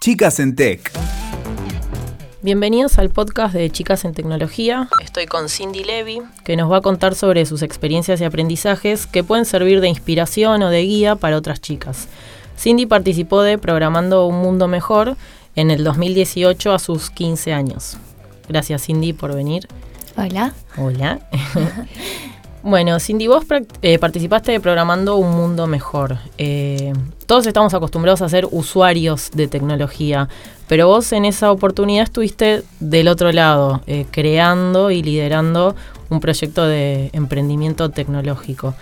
Chicas en Tech. Bienvenidos al podcast de Chicas en Tecnología. Estoy con Cindy Levy, que nos va a contar sobre sus experiencias y aprendizajes que pueden servir de inspiración o de guía para otras chicas. Cindy participó de Programando un Mundo Mejor en el 2018 a sus 15 años. Gracias Cindy por venir. Hola. Hola. Bueno, Cindy, vos eh, participaste de Programando un Mundo Mejor. Eh, todos estamos acostumbrados a ser usuarios de tecnología, pero vos en esa oportunidad estuviste del otro lado, eh, creando y liderando un proyecto de emprendimiento tecnológico,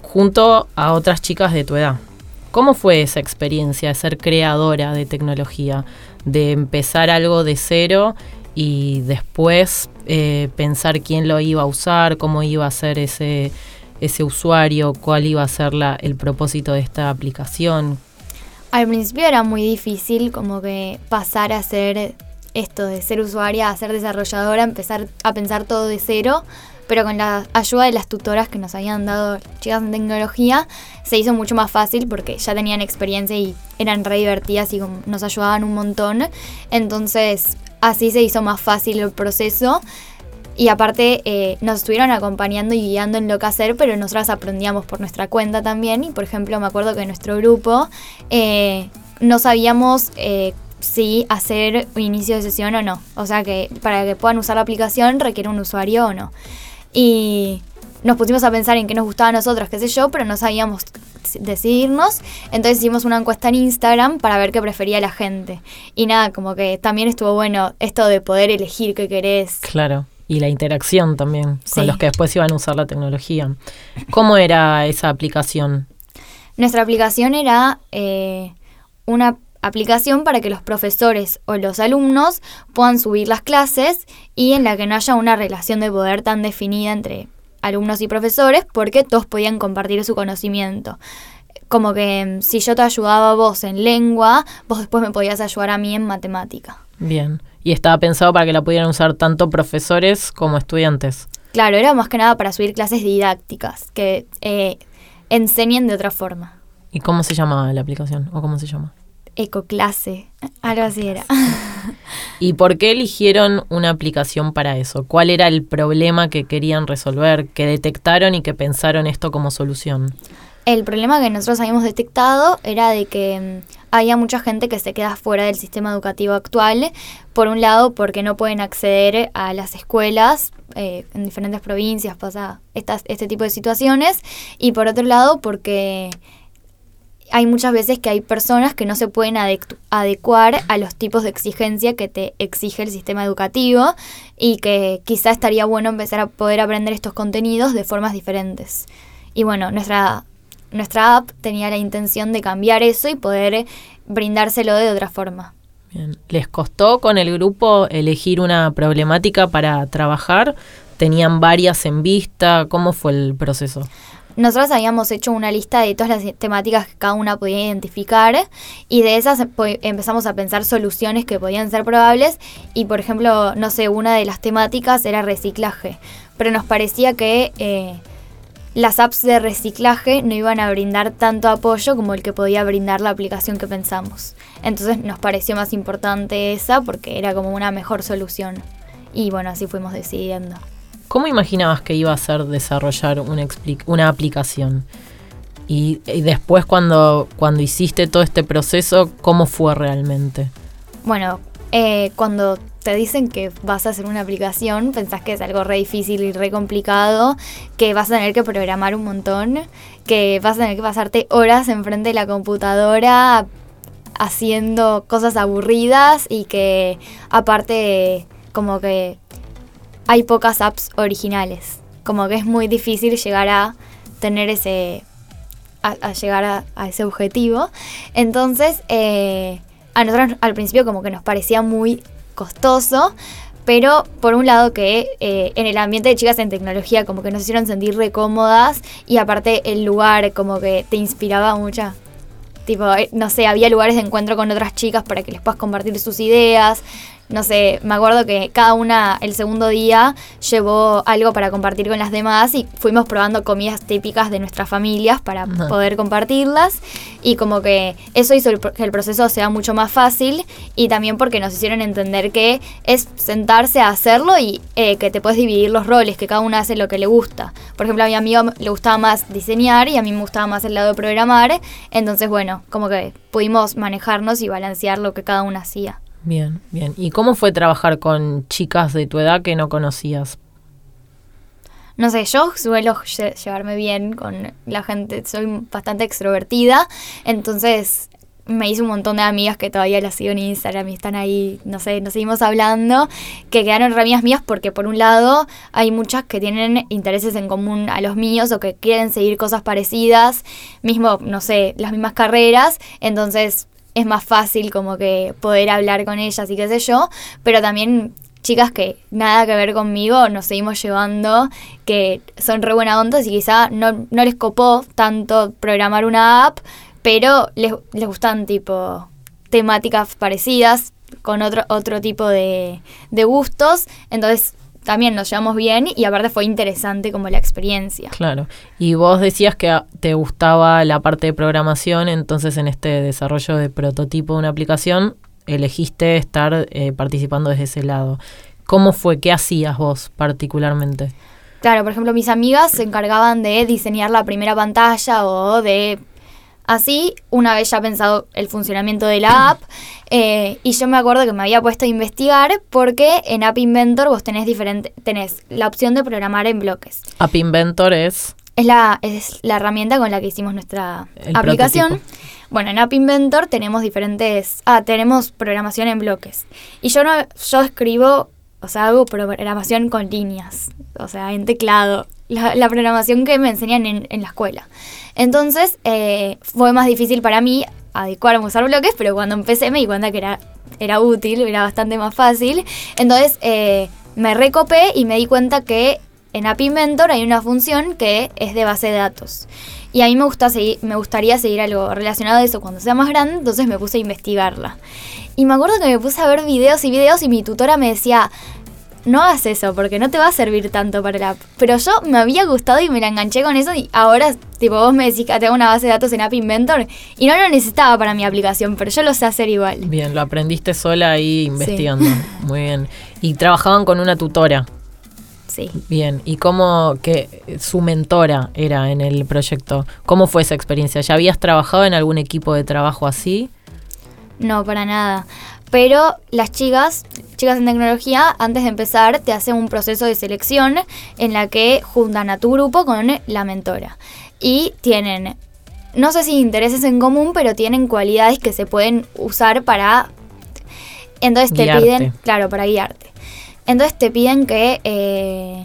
junto a otras chicas de tu edad. ¿Cómo fue esa experiencia de ser creadora de tecnología, de empezar algo de cero y después eh, pensar quién lo iba a usar, cómo iba a ser ese, ese usuario, cuál iba a ser el propósito de esta aplicación. Al principio era muy difícil como que pasar a ser esto de ser usuaria a ser desarrolladora, empezar a pensar todo de cero, pero con la ayuda de las tutoras que nos habían dado chicas en tecnología, se hizo mucho más fácil porque ya tenían experiencia y eran re divertidas y nos ayudaban un montón. Entonces Así se hizo más fácil el proceso. Y aparte eh, nos estuvieron acompañando y guiando en lo que hacer, pero nosotras aprendíamos por nuestra cuenta también. Y por ejemplo, me acuerdo que en nuestro grupo eh, no sabíamos eh, si hacer inicio de sesión o no. O sea que para que puedan usar la aplicación requiere un usuario o no. Y nos pusimos a pensar en qué nos gustaba a nosotros, qué sé yo, pero no sabíamos decidirnos. Entonces hicimos una encuesta en Instagram para ver qué prefería la gente. Y nada, como que también estuvo bueno esto de poder elegir qué querés. Claro. Y la interacción también con los que después iban a usar la tecnología. ¿Cómo era esa aplicación? Nuestra aplicación era eh, una aplicación para que los profesores o los alumnos puedan subir las clases y en la que no haya una relación de poder tan definida entre alumnos y profesores porque todos podían compartir su conocimiento. Como que mm, si yo te ayudaba a vos en lengua, vos después me podías ayudar a mí en matemática. Bien. Y estaba pensado para que la pudieran usar tanto profesores como estudiantes. Claro, era más que nada para subir clases didácticas que eh, enseñen de otra forma. ¿Y cómo se llama la aplicación? ¿O cómo se llama? Ecoclase, algo así era. ¿Y por qué eligieron una aplicación para eso? ¿Cuál era el problema que querían resolver, que detectaron y que pensaron esto como solución? El problema que nosotros habíamos detectado era de que mm, había mucha gente que se queda fuera del sistema educativo actual, por un lado porque no pueden acceder a las escuelas eh, en diferentes provincias, pasa estas, este tipo de situaciones, y por otro lado porque hay muchas veces que hay personas que no se pueden adecuar a los tipos de exigencia que te exige el sistema educativo y que quizá estaría bueno empezar a poder aprender estos contenidos de formas diferentes. Y bueno, nuestra, nuestra app tenía la intención de cambiar eso y poder brindárselo de otra forma. Bien. ¿Les costó con el grupo elegir una problemática para trabajar? ¿Tenían varias en vista? ¿Cómo fue el proceso? Nosotros habíamos hecho una lista de todas las temáticas que cada una podía identificar y de esas empezamos a pensar soluciones que podían ser probables y por ejemplo, no sé, una de las temáticas era reciclaje, pero nos parecía que eh, las apps de reciclaje no iban a brindar tanto apoyo como el que podía brindar la aplicación que pensamos. Entonces nos pareció más importante esa porque era como una mejor solución. Y bueno, así fuimos decidiendo. ¿Cómo imaginabas que iba a ser desarrollar una, aplicación? Y, después cuando, cuando hiciste todo este proceso, ¿cómo fue realmente? Bueno, eh, cuando te dicen que vas a hacer una aplicación, pensás que es algo re difícil y re complicado, que vas a tener que programar un montón, que vas a tener que pasarte horas enfrente de la computadora haciendo cosas aburridas y que aparte como que hay pocas apps originales. Como que es muy difícil llegar a tener ese. a, llegar a, ese objetivo. Entonces, eh, a nosotros al principio como que nos parecía muy costoso. Pero por un lado que eh, en el ambiente de chicas en tecnología como que nos hicieron sentir re cómodas y aparte el lugar como que te inspiraba mucho. Tipo, eh, no sé, había lugares de encuentro con otras chicas para que les puedas compartir sus ideas no sé, me acuerdo que cada una el segundo día llevó algo para compartir con las demás y fuimos probando comidas típicas de nuestras familias para poder compartirlas y como que eso hizo que el proceso sea mucho más fácil y también porque nos hicieron entender que es sentarse a hacerlo y eh, que te puedes dividir los roles, que cada una hace lo que le gusta. Por ejemplo, a mi amigo le gustaba más diseñar y a mí me gustaba más el lado de programar, entonces bueno, como que pudimos manejarnos y balancear lo que cada una hacía. Bien, bien. ¿Y cómo fue trabajar con chicas de tu edad que no conocías? No sé, yo suelo llevarme bien con la gente, soy bastante extrovertida, entonces me hice un montón de amigas que todavía las sigo en Instagram y están ahí, no sé, nos seguimos hablando, que quedaron ramias mías porque por un lado hay muchas que tienen intereses en común a los míos o que quieren seguir cosas parecidas, mismo, no sé, las mismas carreras, entonces es más fácil como que poder hablar con ellas y qué sé yo, pero también chicas que nada que ver conmigo nos seguimos llevando, que son re buena onda y quizá no, no les copó tanto programar una app, pero les, les gustan tipo temáticas parecidas, con otro, otro tipo de, de gustos, entonces también nos llevamos bien y aparte fue interesante como la experiencia. Claro. Y vos decías que te gustaba la parte de programación, entonces en este desarrollo de prototipo de una aplicación elegiste estar eh, participando desde ese lado. ¿Cómo fue? ¿Qué hacías vos particularmente? Claro, por ejemplo, mis amigas se encargaban de diseñar la primera pantalla o de Así, una vez ya pensado el funcionamiento de la app, eh, y yo me acuerdo que me había puesto a investigar porque en App Inventor vos tenés diferente, tenés la opción de programar en bloques. App Inventor es es la, es la herramienta con la que hicimos nuestra aplicación. Bueno, en App Inventor tenemos diferentes. Ah, tenemos programación en bloques. Y yo no, yo escribo, o sea, hago programación con líneas. O sea, en teclado. La, programación que me enseñan en, la escuela. Entonces eh, fue más difícil para mí adecuarme a usar bloques, pero cuando empecé me di cuenta que era, era útil, era bastante más fácil. Entonces eh, me recopé y me di cuenta que en App Inventor hay una función que es de base de datos. Y a mí me, gusta seguir, me gustaría seguir algo relacionado a eso cuando sea más grande, entonces me puse a investigarla. Y me acuerdo que me puse a ver videos y videos y mi tutora me decía, no hagas eso porque no te va a servir tanto para la app. Pero yo me había gustado y me la enganché con eso y ahora, tipo, vos me decís que tengo una base de datos en App Inventor y no lo necesitaba para mi aplicación, pero yo lo sé hacer igual. Bien, lo aprendiste sola ahí investigando. Muy bien. Y trabajaban con una tutora. Sí. Bien, ¿y cómo que su mentora era en el proyecto? ¿Cómo fue esa experiencia? ¿Ya habías trabajado en algún equipo de trabajo así? No, para nada. Pero las chicas, chicas en tecnología, antes de empezar, te hacen un proceso de selección en la que juntan a tu grupo con la mentora. Y tienen, no sé si intereses en común, pero tienen cualidades que se pueden usar para... Entonces te piden, claro, para guiarte. Entonces te piden que... Eh,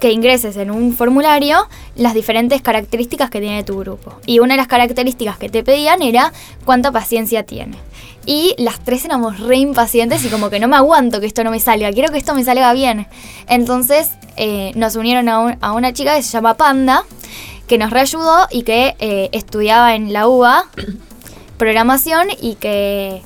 que ingreses en un formulario las diferentes características que tiene tu grupo. Y una de las características que te pedían era cuánta paciencia tiene. Y las tres éramos re impacientes y como que no me aguanto que esto no me salga, quiero que esto me salga bien. Entonces eh, nos unieron a, una chica que se llama Panda, que nos reayudó y que eh, estudiaba en la UBA programación y que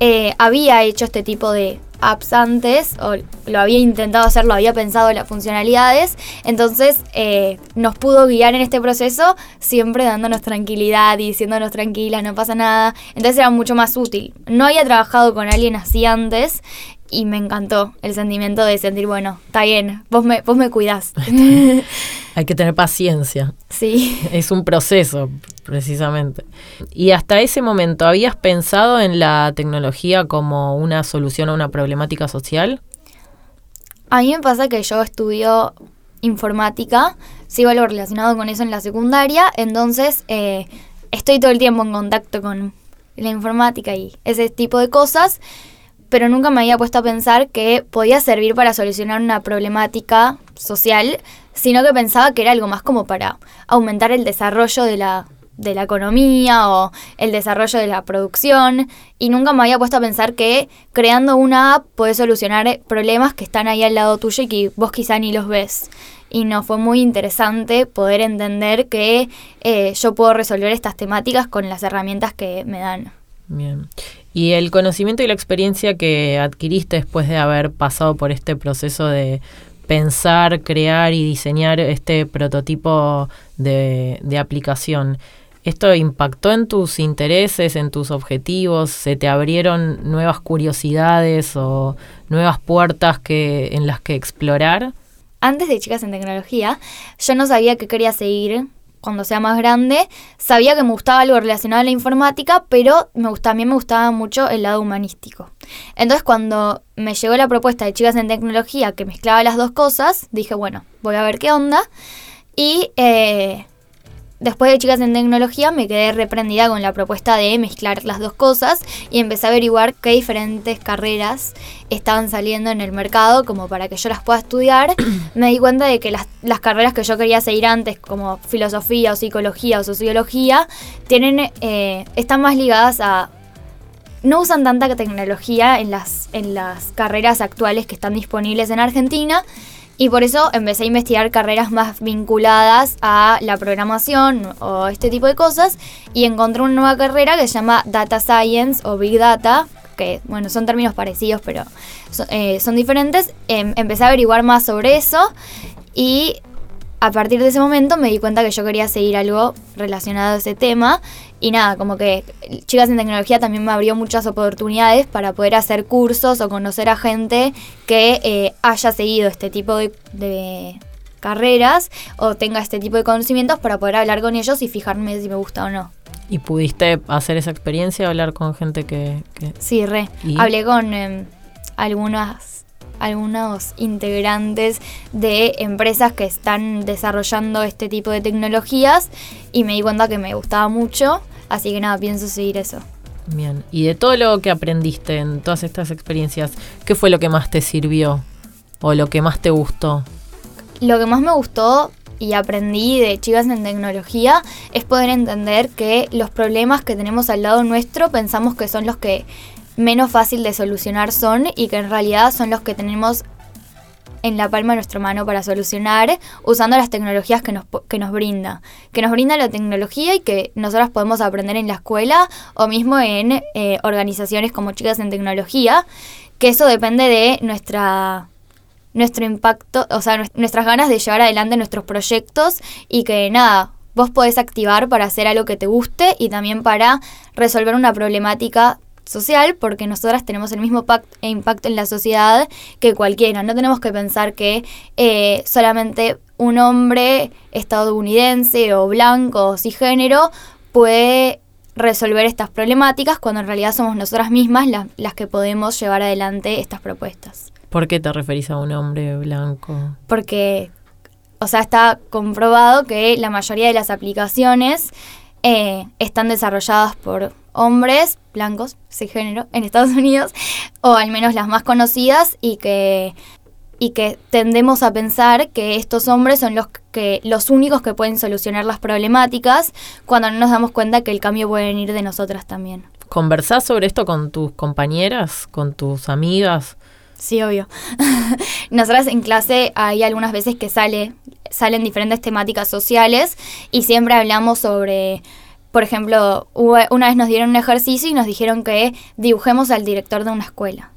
eh, había hecho este tipo de apps antes, o lo había intentado hacer, lo había pensado las funcionalidades, entonces eh, nos pudo guiar en este proceso, siempre dándonos tranquilidad y diciéndonos tranquilas, no pasa nada, entonces era mucho más útil. No había trabajado con alguien así antes y me encantó el sentimiento de sentir, bueno, está bien, vos me, vos me cuidás. Hay que tener paciencia. Sí. Es un proceso, precisamente. Y hasta ese momento, ¿habías pensado en la tecnología como una solución a una problemática social? A mí me pasa que yo estudio informática, sigo algo relacionado con eso en la secundaria, entonces eh, estoy todo el tiempo en contacto con la informática y ese tipo de cosas pero nunca me había puesto a pensar que podía servir para solucionar una problemática social, sino que pensaba que era algo más como para aumentar el desarrollo de la, de la economía o el desarrollo de la producción y nunca me había puesto a pensar que creando una app puedes solucionar problemas que están ahí al lado tuyo y que vos quizá ni los ves. Y no fue muy interesante poder entender que eh, yo puedo resolver estas temáticas con las herramientas que me dan. Bien. Y el conocimiento y la experiencia que adquiriste después de haber pasado por este proceso de pensar, crear y diseñar este prototipo de, aplicación, ¿esto impactó en tus intereses, en tus objetivos? ¿Se te abrieron nuevas curiosidades o nuevas puertas que, en las que explorar? Antes de Chicas en Tecnología, yo no sabía qué quería seguir cuando sea más grande. Sabía que me gustaba algo relacionado a la informática, pero me también me gustaba mucho el lado humanístico. Entonces cuando me llegó la propuesta de Chicas en Tecnología que mezclaba las dos cosas, dije, bueno, voy a ver qué onda. Y eh, después de Chicas en Tecnología me quedé reprendida con la propuesta de mezclar las dos cosas y empecé a averiguar qué diferentes carreras estaban saliendo en el mercado como para que yo las pueda estudiar. me di cuenta de que las, las carreras que yo quería seguir antes, como filosofía o psicología o sociología, tienen, eh, están más ligadas a no usan tanta tecnología en las, en las carreras actuales que están disponibles en Argentina y por eso empecé a investigar carreras más vinculadas a la programación o este tipo de cosas y encontré una nueva carrera que se llama Data Science o Big Data, que bueno, son términos parecidos pero eh, son diferentes. Em, empecé a averiguar más sobre eso y a partir de ese momento me di cuenta que yo quería seguir algo relacionado a ese tema y nada, como que Chicas en Tecnología también me abrió muchas oportunidades para poder hacer cursos o conocer a gente que eh, haya seguido este tipo de, carreras o tenga este tipo de conocimientos para poder hablar con ellos y fijarme si me gusta o no. ¿Y pudiste hacer esa experiencia, hablar con gente que...? Sí, re. Hablé con em, algunas algunos integrantes de empresas que están desarrollando este tipo de tecnologías y me di cuenta que me gustaba mucho, así que nada, pienso seguir eso. Bien, y de todo lo que aprendiste en todas estas experiencias, ¿qué fue lo que más te sirvió o lo que más te gustó? Lo que más me gustó y aprendí de chicas en tecnología es poder entender que los problemas que tenemos al lado nuestro pensamos que son los que menos fácil de solucionar son y que en realidad son los que tenemos en la palma de nuestra mano para solucionar usando las tecnologías que nos, que nos brinda. Que nos brinda la tecnología y que nosotras podemos aprender en la escuela o mismo en eh, organizaciones como Chicas en Tecnología, que eso depende de nuestra nuestro impacto, o sea, nuestras ganas de llevar adelante nuestros proyectos y que nada, vos podés activar para hacer algo que te guste y también para resolver una problemática social porque nosotras tenemos el mismo impacto en la sociedad que cualquiera. No tenemos que pensar que eh, solamente un hombre estadounidense o blanco o cisgénero puede resolver estas problemáticas cuando en realidad somos nosotras mismas las que podemos llevar adelante estas propuestas. ¿Por qué te referís a un hombre blanco? Porque, o sea, está comprobado que la mayoría de las aplicaciones eh, están desarrolladas por hombres blancos, género, en Estados Unidos, o al menos las más conocidas, y que, y que tendemos a pensar que estos hombres son los, que, los únicos que pueden solucionar las problemáticas, cuando no nos damos cuenta que el cambio puede venir de nosotras también. ¿Conversás sobre esto con tus compañeras, con tus amigas? Sí, obvio. Nosotras en clase hay algunas veces que sale, salen diferentes temáticas sociales y siempre hablamos sobre por ejemplo, una vez nos dieron un ejercicio y nos dijeron que dibujemos al director de una escuela.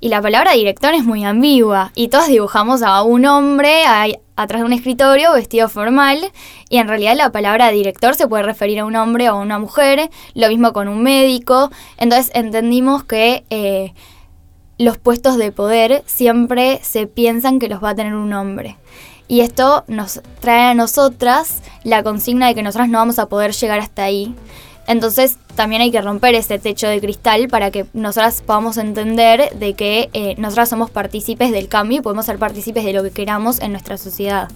Y la palabra director es muy ambigua. Y todos dibujamos a un hombre atrás de un escritorio vestido formal. Y en realidad la palabra director se puede referir a un hombre o a una mujer. Lo mismo con un médico. Entonces entendimos que eh, los puestos de poder siempre se piensan que los va a tener un hombre. Y esto nos trae a nosotras la consigna de que nosotras no vamos a poder llegar hasta ahí. Entonces también hay que romper ese techo de cristal para que nosotras podamos entender de que eh, nosotras somos partícipes del cambio y podemos ser partícipes de lo que queramos en nuestra sociedad.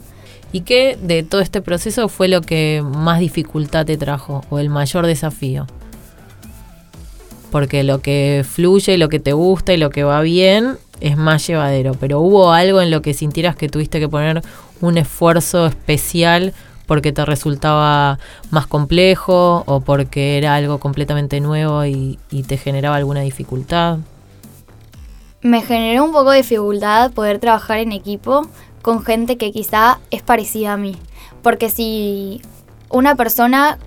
¿Y qué de todo este proceso fue lo que más dificultad te trajo o el mayor desafío? Porque lo que fluye, lo que te gusta y lo que va bien es más llevadero, pero hubo algo en lo que sintieras que tuviste que poner un esfuerzo especial porque te resultaba más complejo o porque era algo completamente nuevo y, te generaba alguna dificultad? Me generó un poco de dificultad poder trabajar en equipo con gente que quizá es parecida a mí. Porque si una persona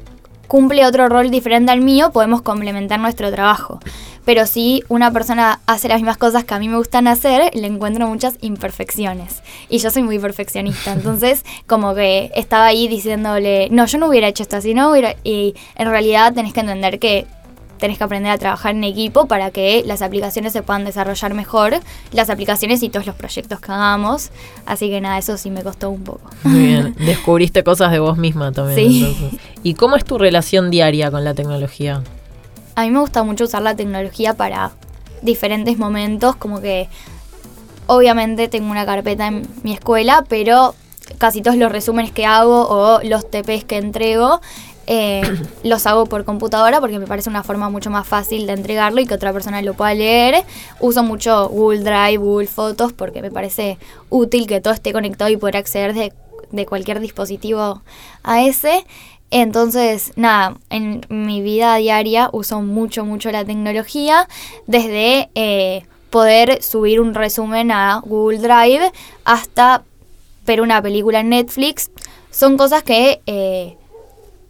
cumple otro rol diferente al mío, podemos complementar nuestro trabajo. Pero si una persona hace las mismas cosas que a mí me gustan hacer, le encuentro muchas imperfecciones. Y yo soy muy perfeccionista, entonces como que estaba ahí diciéndole, no, yo no hubiera hecho esto así, no hubiera... Y en realidad tenés que entender que tenés que aprender a trabajar en equipo para que las aplicaciones se puedan desarrollar mejor, las aplicaciones y todos los proyectos que hagamos. Así que nada, eso sí me costó un poco. Muy bien, descubriste cosas de vos misma también. Sí. ¿Y cómo es tu relación diaria con la tecnología? A mí me gusta mucho usar la tecnología para diferentes momentos, como que obviamente tengo una carpeta en mi escuela, pero casi todos los resúmenes que hago o los TPs que entrego eh, los hago por computadora porque me parece una forma mucho más fácil de entregarlo y que otra persona lo pueda leer. Uso mucho Google Drive, Google Fotos porque me parece útil que todo esté conectado y poder acceder de, de cualquier dispositivo a ese. Entonces, nada, en mi vida diaria uso mucho, mucho la tecnología, desde eh, poder subir un resumen a Google Drive hasta ver una película en Netflix. Son cosas que eh,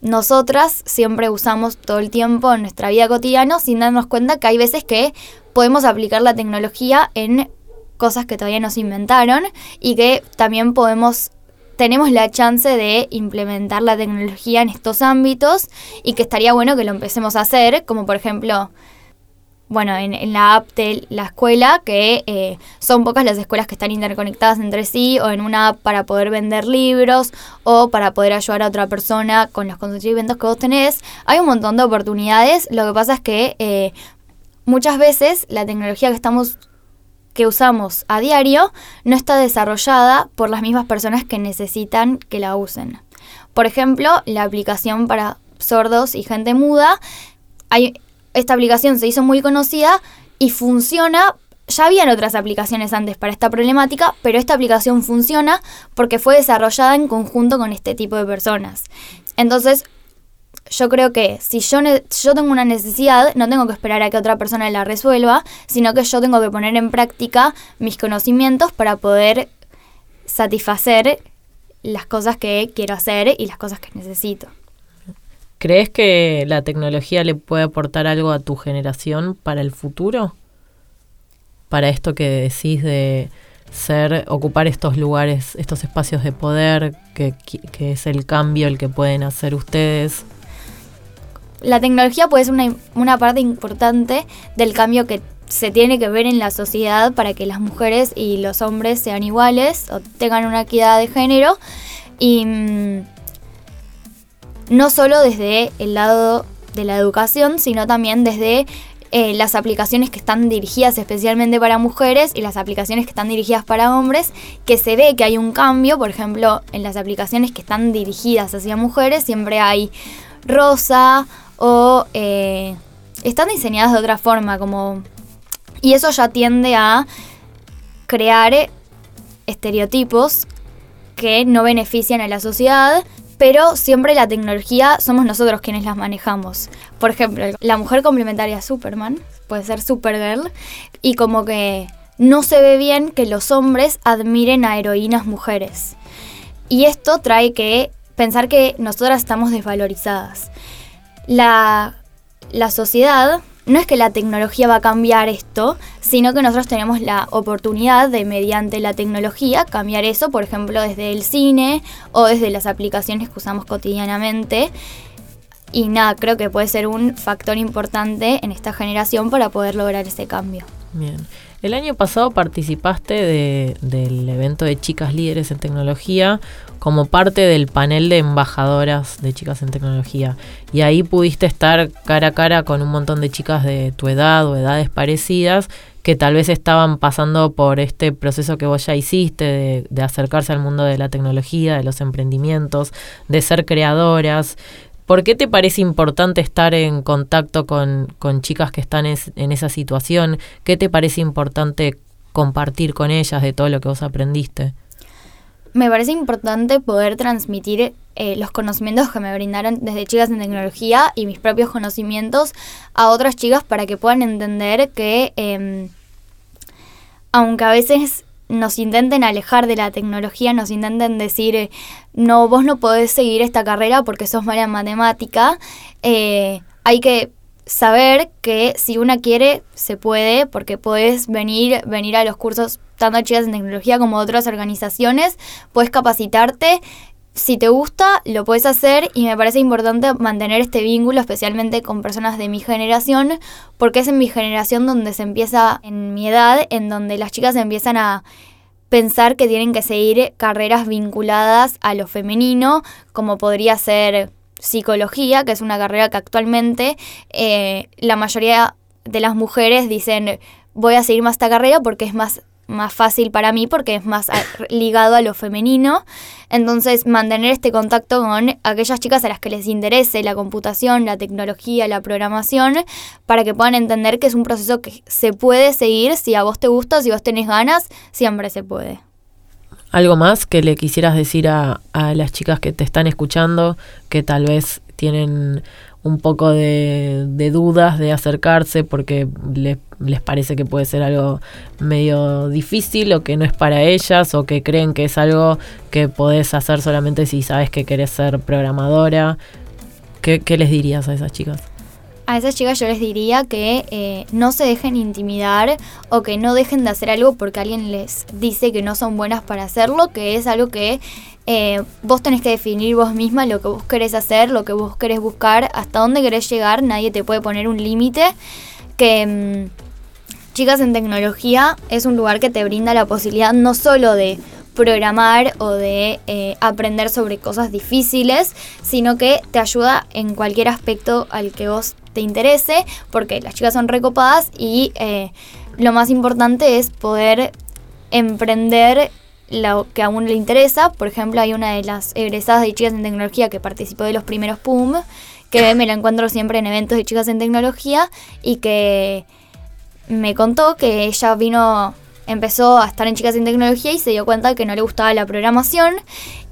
nosotras siempre usamos todo el tiempo en nuestra vida cotidiana sin darnos cuenta que hay veces que podemos aplicar la tecnología en cosas que todavía nos inventaron y que también podemos tenemos la chance de implementar la tecnología en estos ámbitos y que estaría bueno que lo empecemos a hacer, como por ejemplo bueno, en, la app de la escuela, que eh, son pocas las escuelas que están interconectadas entre sí, o en una app para poder vender libros, o para poder ayudar a otra persona con los conocimientos que vos tenés. Hay un montón de oportunidades. Lo que pasa es que eh, muchas veces la tecnología que estamos que usamos a diario no está desarrollada por las mismas personas que necesitan que la usen. Por ejemplo, la aplicación para sordos y gente muda. Hay, esta aplicación se hizo muy conocida y funciona. Ya habían otras aplicaciones antes para esta problemática, pero esta aplicación funciona porque fue desarrollada en conjunto con este tipo de personas. Entonces, yo creo que si yo, yo tengo una necesidad, no tengo que esperar a que otra persona la resuelva, sino que yo tengo que poner en práctica mis conocimientos para poder satisfacer las cosas que quiero hacer y las cosas que necesito. ¿Crees que la tecnología le puede aportar algo a tu generación para el futuro? Para esto que decís de ser, ocupar estos lugares, estos espacios de poder, que, es el cambio el que pueden hacer ustedes. La tecnología puede ser una, una parte importante del cambio que se tiene que ver en la sociedad para que las mujeres y los hombres sean iguales o tengan una equidad de género. Y mm, no solo desde el lado de la educación, sino también desde eh, las aplicaciones que están dirigidas especialmente para mujeres y las aplicaciones que están dirigidas para hombres, que se ve que hay un cambio, por ejemplo, en las aplicaciones que están dirigidas hacia mujeres siempre hay rosa o eh, están diseñadas de otra forma, como... Y eso ya tiende a crear estereotipos que no benefician a la sociedad pero siempre la tecnología somos nosotros quienes las manejamos. Por ejemplo, la mujer complementaria Superman puede ser Supergirl y como que no se ve bien que los hombres admiren a heroínas mujeres. Y esto trae que pensar que nosotras estamos desvalorizadas. La, la sociedad no es que la tecnología va a cambiar esto, sino que nosotros tenemos la oportunidad de, mediante la tecnología, cambiar eso, por ejemplo, desde el cine o desde las aplicaciones que usamos cotidianamente. Y nada, creo que puede ser un factor importante en esta generación para poder lograr ese cambio. Bien. El año pasado participaste del evento de chicas líderes en tecnología como parte del panel de embajadoras de chicas en tecnología. Y ahí pudiste estar cara a cara con un montón de chicas de tu edad o edades parecidas que tal vez estaban pasando por este proceso que vos ya hiciste de acercarse al mundo de la tecnología, de los emprendimientos, de ser creadoras. ¿Por qué te parece importante estar en contacto con, chicas que están en esa situación? ¿Qué te parece importante compartir con ellas de todo lo que vos aprendiste? Me parece importante poder transmitir eh, los conocimientos que me brindaron desde chicas en tecnología y mis propios conocimientos a otras chicas para que puedan entender que em, aunque a veces nos intenten alejar de la tecnología, nos intenten decir, no, vos no podés seguir esta carrera porque sos mala en matemática, eh, hay que saber que si una quiere, se puede, porque puedes venir, venir a los cursos tanto chicas en tecnología como otras organizaciones, puedes capacitarte. Si te gusta, lo puedes hacer y me parece importante mantener este vínculo, especialmente con personas de mi generación, porque es en mi generación donde se empieza, en mi edad, en donde las chicas empiezan a pensar que tienen que seguir carreras vinculadas a lo femenino, como podría ser psicología, que es una carrera que actualmente eh, la mayoría de las mujeres dicen voy a seguir más esta carrera porque es más más fácil para mí porque es más ligado a lo femenino. Entonces, mantener este contacto con aquellas chicas a las que les interese la computación, la tecnología, la programación, para que puedan entender que es un proceso que se puede seguir si a vos te gusta, si vos tenés ganas, siempre se puede. ¿Algo más que le quisieras decir a, las chicas que te están escuchando, que tal vez tienen un poco de, dudas de acercarse porque les parece que puede ser algo medio difícil o que no es para ellas o que creen que es algo que podés hacer solamente si sabes que querés ser programadora. qué les dirías a esas chicas? a esas chicas yo les diría que eh, no se dejen intimidar o que no dejen de hacer algo porque alguien les dice que no son buenas para hacerlo, que es algo que eh, vos tenés que definir vos misma lo que vos querés hacer, lo que vos querés buscar, hasta dónde querés llegar, nadie te puede poner un límite, que... Mm, chicas en Tecnología es un lugar que te brinda la posibilidad no solo de programar o de eh, aprender sobre cosas difíciles, sino que te ayuda en cualquier aspecto al que vos te interese, porque las chicas son recopadas y eh, lo más importante es poder emprender lo que a uno le interesa. Por ejemplo, hay una de las egresadas de chicas en tecnología que participó de los primeros PUM, que me la encuentro siempre en eventos de chicas en tecnología y que me contó que ella vino empezó a estar en Chicas en Tecnología y se dio cuenta que no le gustaba la programación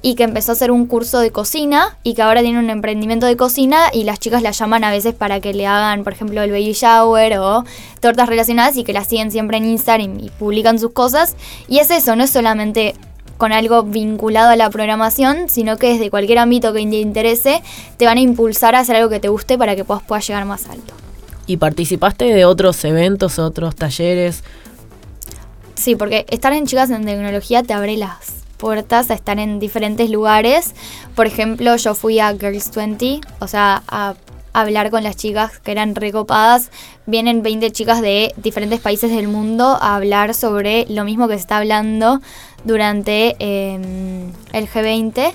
y que empezó a hacer un curso de cocina y que ahora tiene un emprendimiento de cocina y las chicas la llaman a veces para que le hagan, por ejemplo, el baby shower o tortas relacionadas y que la siguen siempre en Instagram y publican sus cosas. Y es eso, no es solamente con algo vinculado a la programación, sino que desde cualquier ámbito que te interese, te van a impulsar a hacer algo que te guste para que puedas, puedas llegar más alto. ¿Y participaste de otros eventos, otros talleres? Sí, porque estar en Chicas en Tecnología te abre las puertas a estar en diferentes lugares. Por ejemplo, yo fui a Girls 20, o sea, a hablar con las chicas que eran recopadas. Vienen 20 chicas de diferentes países del mundo a hablar sobre lo mismo que se está hablando durante em, el G20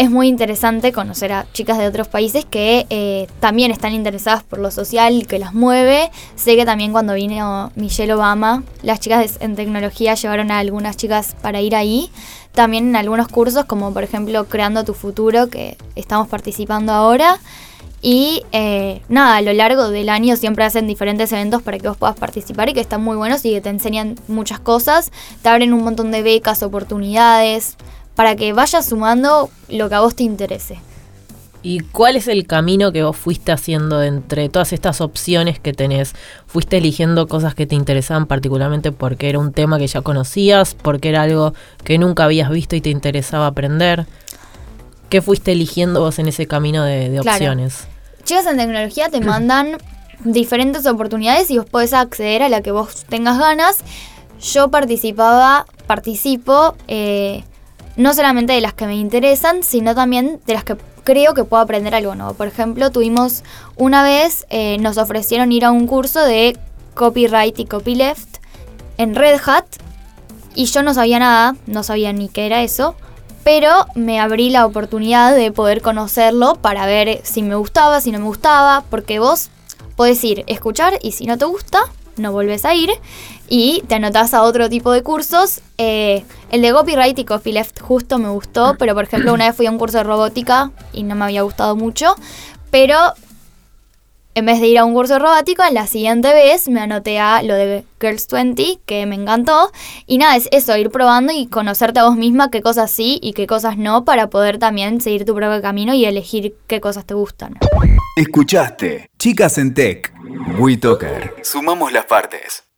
es muy interesante conocer a chicas de otros países que eh, también están interesadas por lo social que las mueve. Sé que también cuando vino Michelle Obama, las chicas en tecnología llevaron a algunas chicas para ir ahí. También en algunos cursos, como por ejemplo Creando tu Futuro, que estamos participando ahora. Y eh, nada, a lo largo del año siempre hacen diferentes eventos para que vos puedas participar y que están muy buenos y que te enseñan muchas cosas. Te abren un montón de becas, oportunidades para que vayas sumando lo que a vos te interese. ¿Y cuál es el camino que vos fuiste haciendo entre todas estas opciones que tenés? ¿Fuiste eligiendo cosas que te interesaban particularmente porque era un tema que ya conocías, porque era algo que nunca habías visto y te interesaba aprender? ¿Qué fuiste eligiendo vos en ese camino de, opciones? Chicas en tecnología te mandan diferentes oportunidades y vos podés acceder a la que vos tengas ganas. Yo participaba, participo eh, no solamente de las que me interesan, sino también de las que creo que puedo aprender algo nuevo. Por ejemplo, tuvimos una vez, eh, nos ofrecieron ir a un curso de copyright y copyleft en Red Hat y yo no sabía nada, no sabía ni qué era eso, pero me abrí la oportunidad de poder conocerlo para ver si me gustaba, si no me gustaba, porque vos podés ir, escuchar y si no te gusta, no volvés a ir y te anotás a otro tipo de cursos. Eh, el de copyright y copyleft justo me gustó, pero por ejemplo una vez fui a un curso de robótica y no me había gustado mucho, pero en vez de ir a un curso de robótica, la siguiente vez me anoté a lo de Girls 20, que me encantó. Y nada, es eso, ir probando y conocerte a vos misma qué cosas sí y qué cosas no, para poder también seguir tu propio camino y elegir qué cosas te gustan. Escuchaste, Chicas en Tech, WeToker. Sumamos las partes.